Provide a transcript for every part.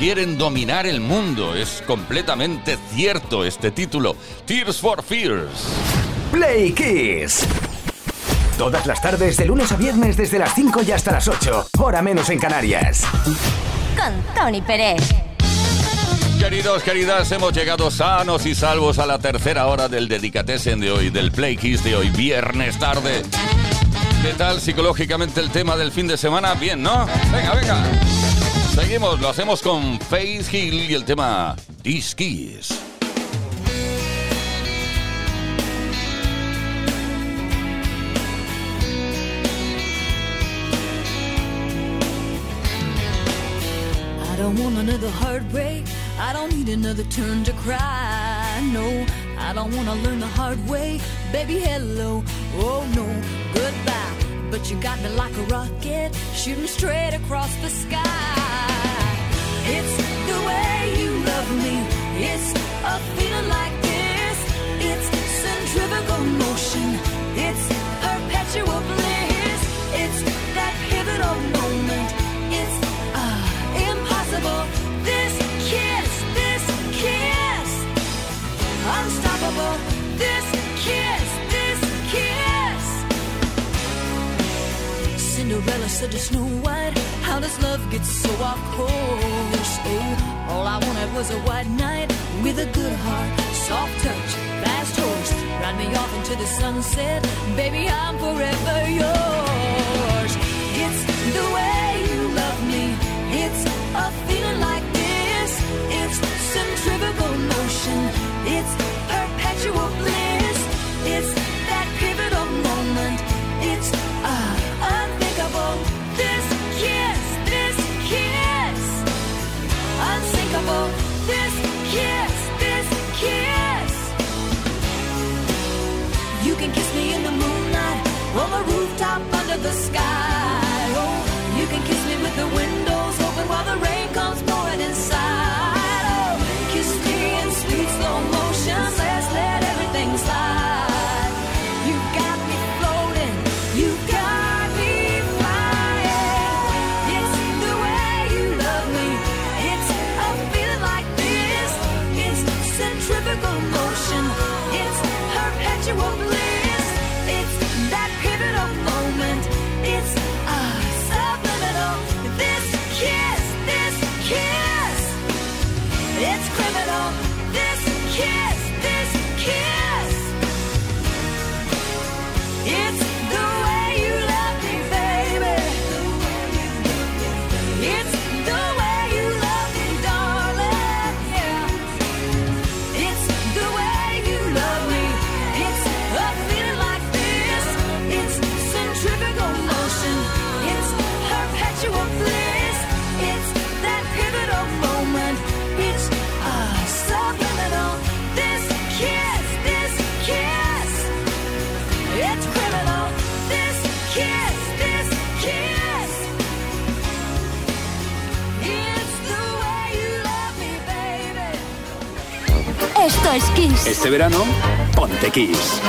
Quieren dominar el mundo. Es completamente cierto este título. Tears for Fears. Play Kiss. Todas las tardes, de lunes a viernes, desde las 5 y hasta las 8. Hora menos en Canarias. Con Tony Pérez. Queridos, queridas, hemos llegado sanos y salvos a la tercera hora del Dedicatessen de hoy, del Play Kiss de hoy, viernes tarde. ¿Qué tal psicológicamente el tema del fin de semana? Bien, ¿no? Venga, venga. Seguimos, lo hacemos con Faith Hill y el tema These Keys. I don't want another heartbreak. I don't need another turn to cry. No, I don't want to learn the hard way. Baby, hello. Oh no, goodbye. But you got me like a rocket, shooting straight across the sky. It's the way you love me. It's a feeling like this. It's centrifugal Cinderella said to Snow White, How does love get so off course? Oh, all I wanted was a white knight with a good heart, soft touch, fast horse. Ride me off into the sunset, baby, I'm forever yours. It's the way you love me, it's a feeling like this, it's centrifugal motion, it's under the sky. Oh, you can kiss me with the wind. Este verano, ponte Kiss.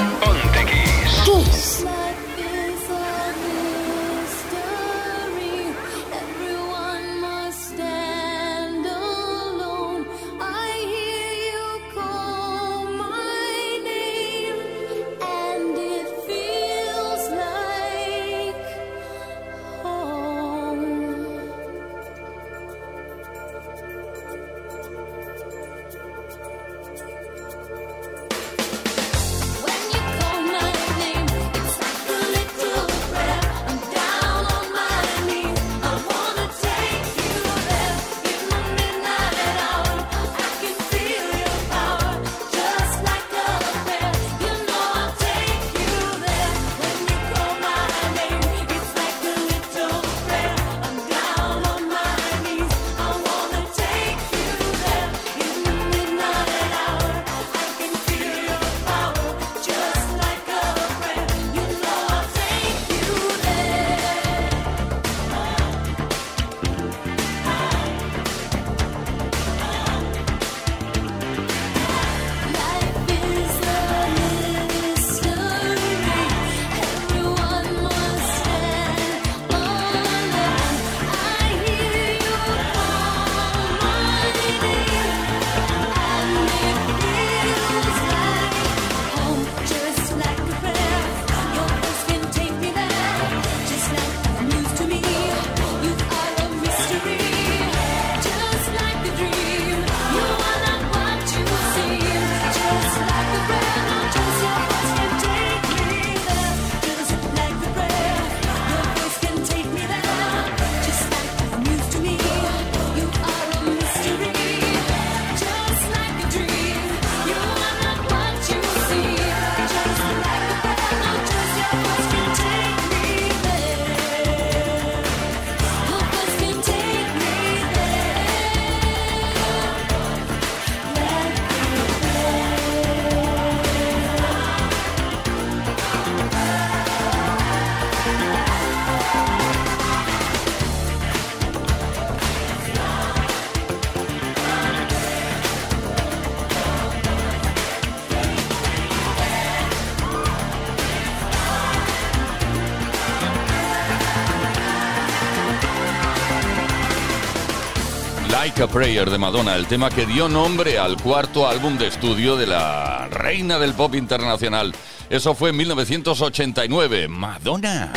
Prayer de Madonna, el tema que dio nombre al cuarto álbum de estudio de la reina del pop internacional. Eso fue en 1989. Madonna.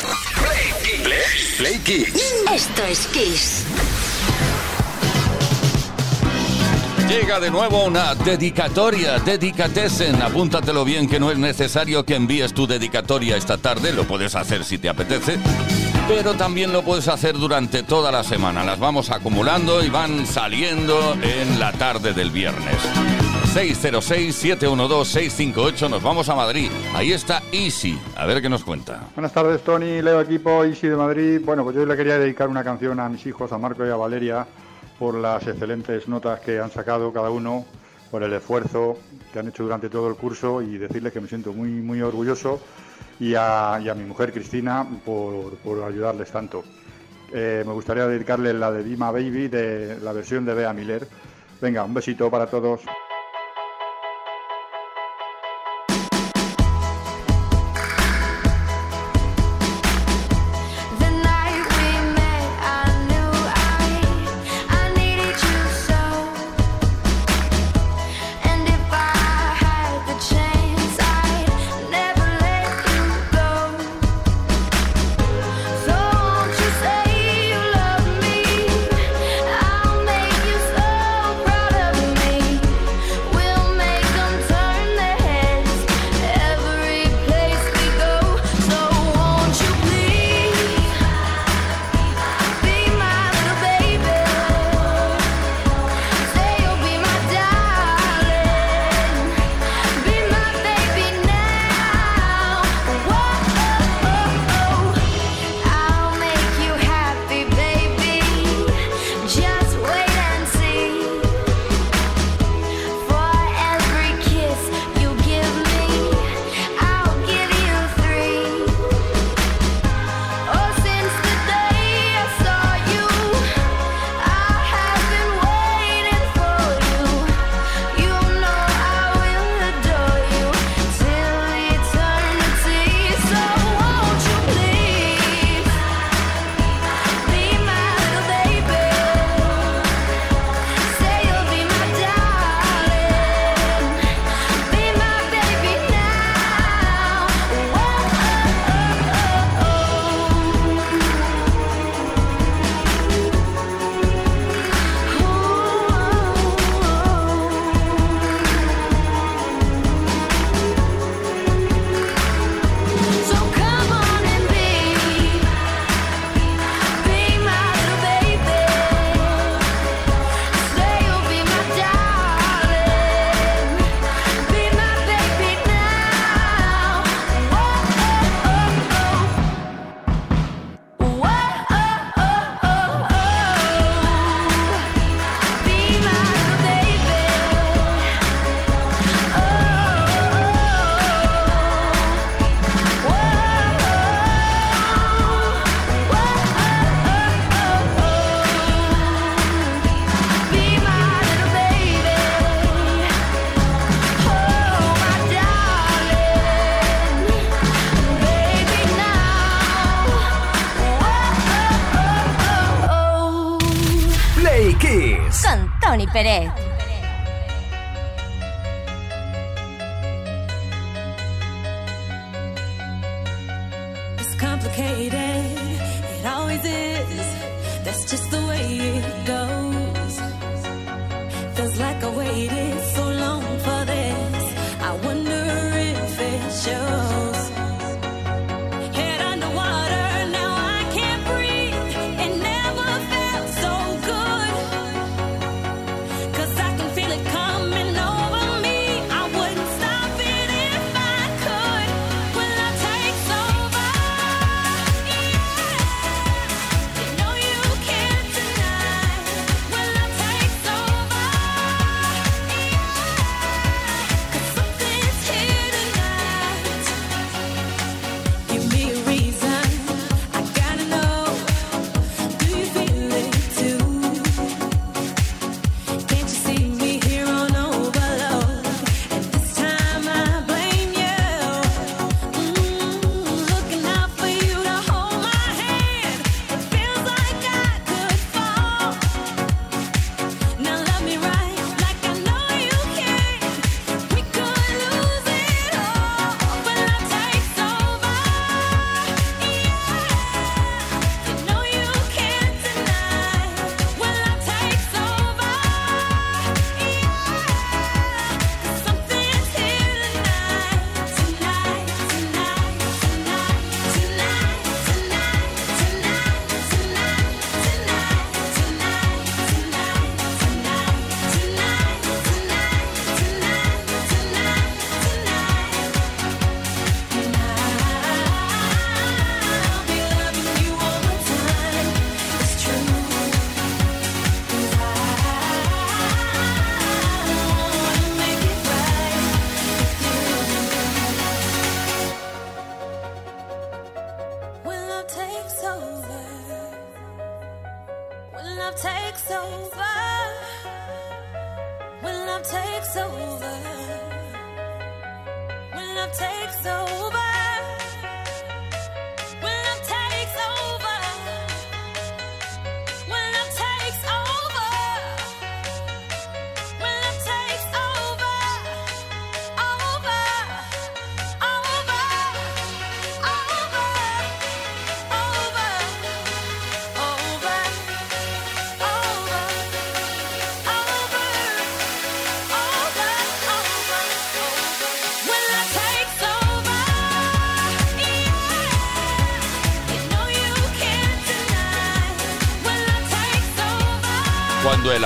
Play Kiss. Esto es Kiss. Llega de nuevo una dedicatoria, dedicatesen. Apúntatelo bien que no es necesario que envíes tu dedicatoria esta tarde, lo puedes hacer si te apetece, pero también lo puedes hacer durante toda la semana. Las vamos acumulando y van saliendo en la tarde del viernes. 606-712-658, nos vamos a Madrid. Ahí está Easy, a ver qué nos cuenta. Buenas tardes, Tony, Leo Equipo, Isi de Madrid. Bueno, pues yo le quería dedicar una canción a mis hijos, a Marco y a Valeria, por las excelentes notas que han sacado cada uno, por el esfuerzo que han hecho durante todo el curso y decirles que me siento muy, muy orgulloso y a, mi mujer Cristina por, por ayudarles tanto. Eh, me gustaría dedicarle la de Dima Baby, de la versión de Bea Miller. Venga, un besito para todos.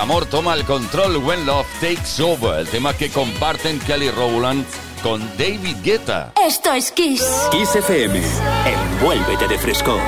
Amor toma el control when love takes over. El tema que comparten Kelly Rowland con David Guetta. Esto es Kiss. Kiss FM. Envuélvete de frescor.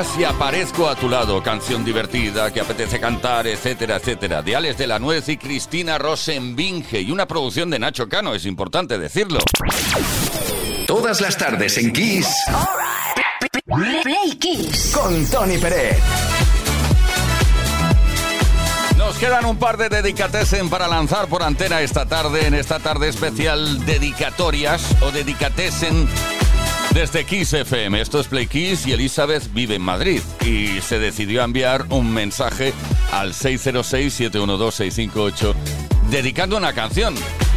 Escuchas y aparezco a tu lado. Canción divertida que apetece cantar, etcétera, etcétera. De Alex de la Nuez y Cristina Rosenbinge. Y una producción de Nacho Cano, es importante decirlo. Todas las tardes en Kiss. Play Kiss. Con Tony Pérez. Nos quedan un par de dedicatesen para lanzar por antena esta tarde, en esta tarde especial dedicatorias o dedicatesen desde Kiss FM. Esto es Play Kiss y Elizabeth vive en Madrid y se decidió enviar un mensaje al 606-712-658 dedicando una canción.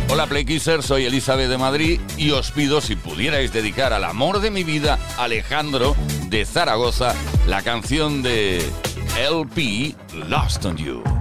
Hola Play Kisser, soy Elizabeth de Madrid y os pido si pudierais dedicar al amor de mi vida, Alejandro de Zaragoza, la canción de LP Lost on You.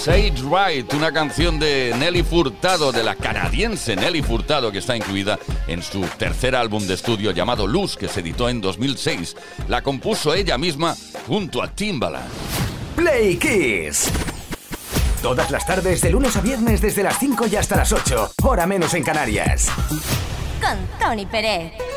Sage Right, una canción de Nelly Furtado, de la canadiense Nelly Furtado, que está incluida en su tercer álbum de estudio llamado Luz, que se editó en 2006. La compuso ella misma junto a Timbaland. Play Kiss. Todas las tardes, de lunes a viernes, desde las 5 y hasta las 8, hora menos en Canarias. Con Tony Pérez.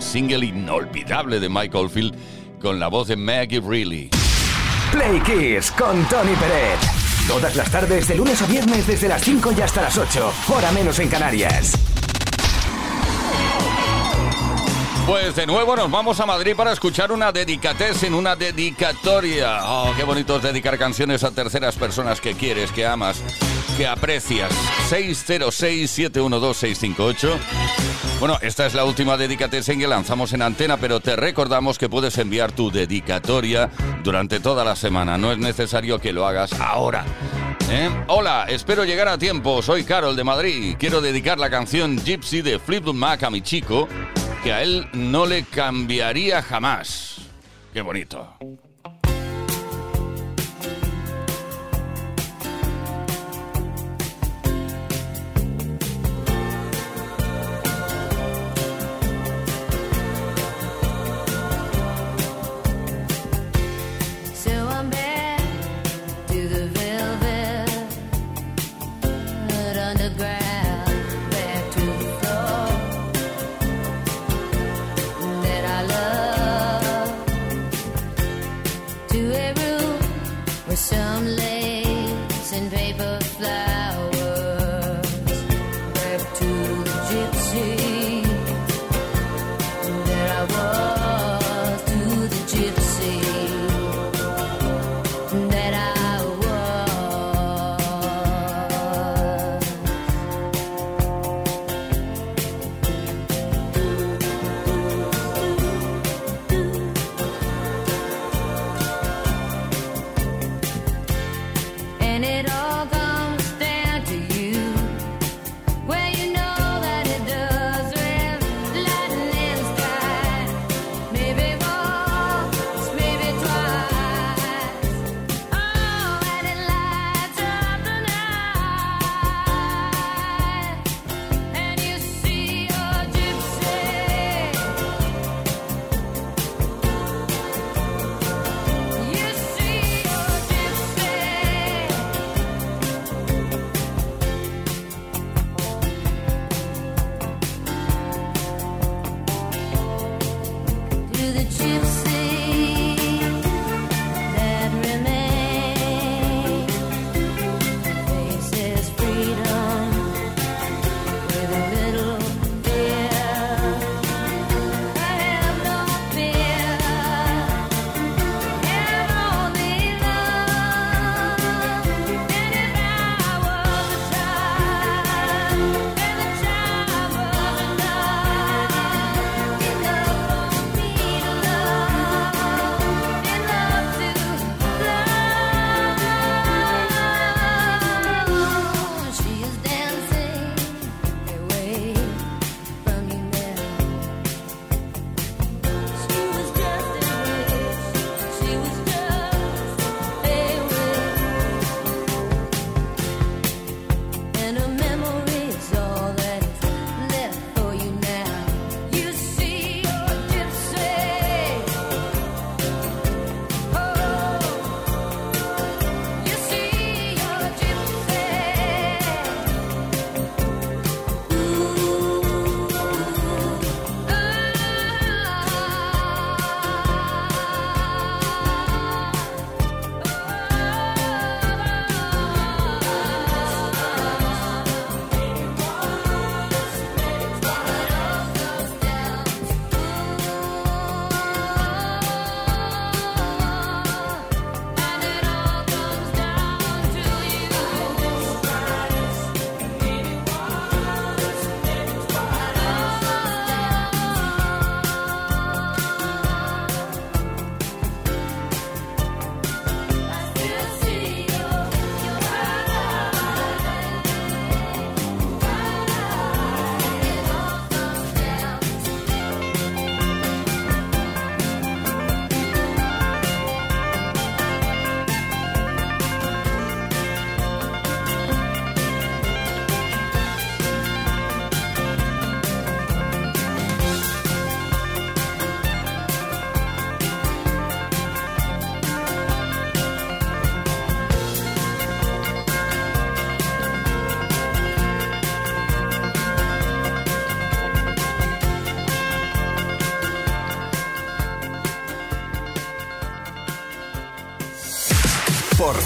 Single inolvidable de Mike Oldfield con la voz de Maggie Reilly. Play Kiss con Tony Peret. Todas las tardes, de lunes a viernes, desde las 5 y hasta las 8. Hora menos en Canarias. Pues de nuevo nos vamos a Madrid para escuchar una dedicatez en una dedicatoria. Oh, qué bonito es dedicar canciones a terceras personas que quieres, que amas, que aprecias. 606-712-658. Bueno, esta es la última dedicatez en que lanzamos en antena, pero te recordamos que puedes enviar tu dedicatoria durante toda la semana. No es necesario que lo hagas ahora. ¿Eh? Hola, espero llegar a tiempo. Soy Carol de Madrid. Quiero dedicar la canción Gypsy de Fleetwood Mac a mi chico, que a él no le cambiaría jamás. Qué bonito.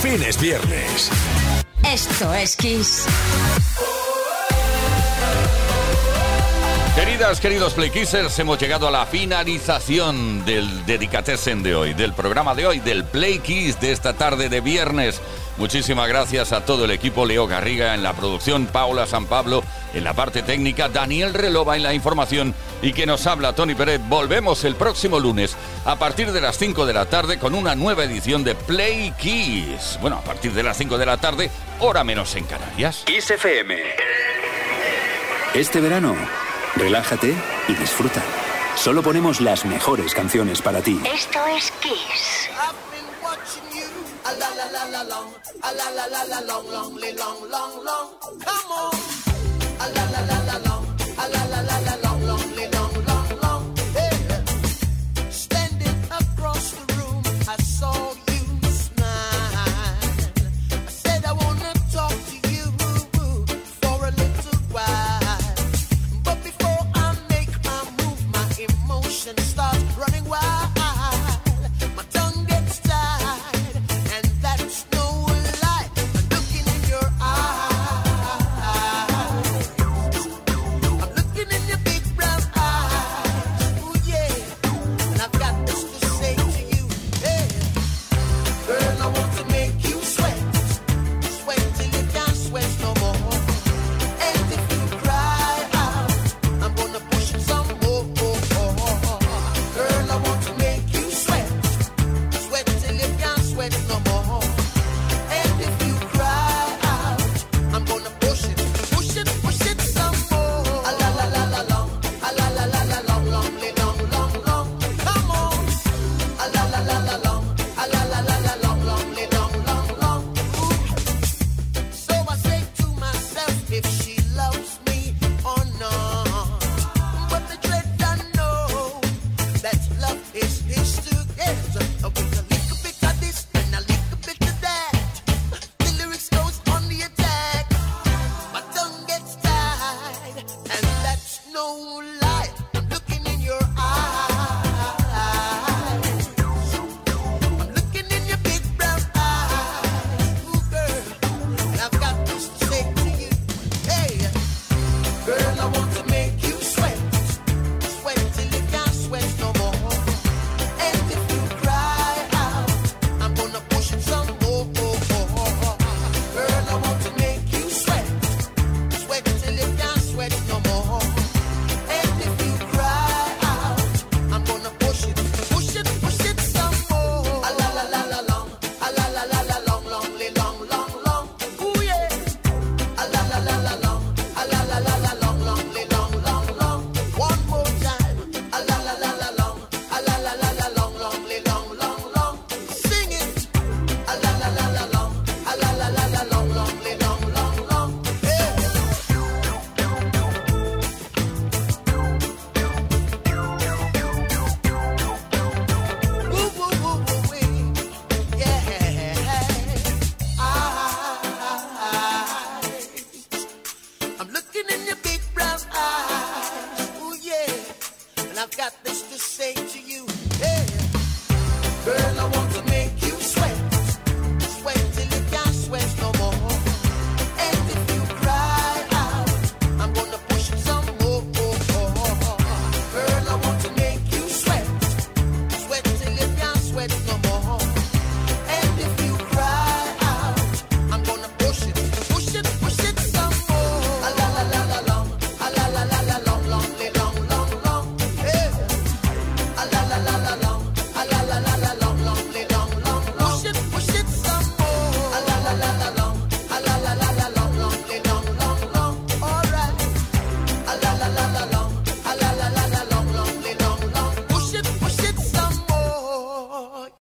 Fin es viernes. Esto es Kiss. Queridas, queridos Playkissers, hemos llegado a la finalización del Dedicatessen de hoy, del programa de hoy, del Play Kiss de esta tarde de viernes. Muchísimas gracias a todo el equipo, Leo Garriga en la producción, Paula San Pablo en la parte técnica, Daniel Relova en la información y que nos habla Tony Pérez. Volvemos el próximo lunes a partir de las 5 de la tarde con una nueva edición de Play Kiss. Bueno, a partir de las 5 de la tarde, hora menos en Canarias. Kiss FM. Este verano, relájate y disfruta. Solo ponemos las mejores canciones para ti. Esto es Kiss. Come on. A la la la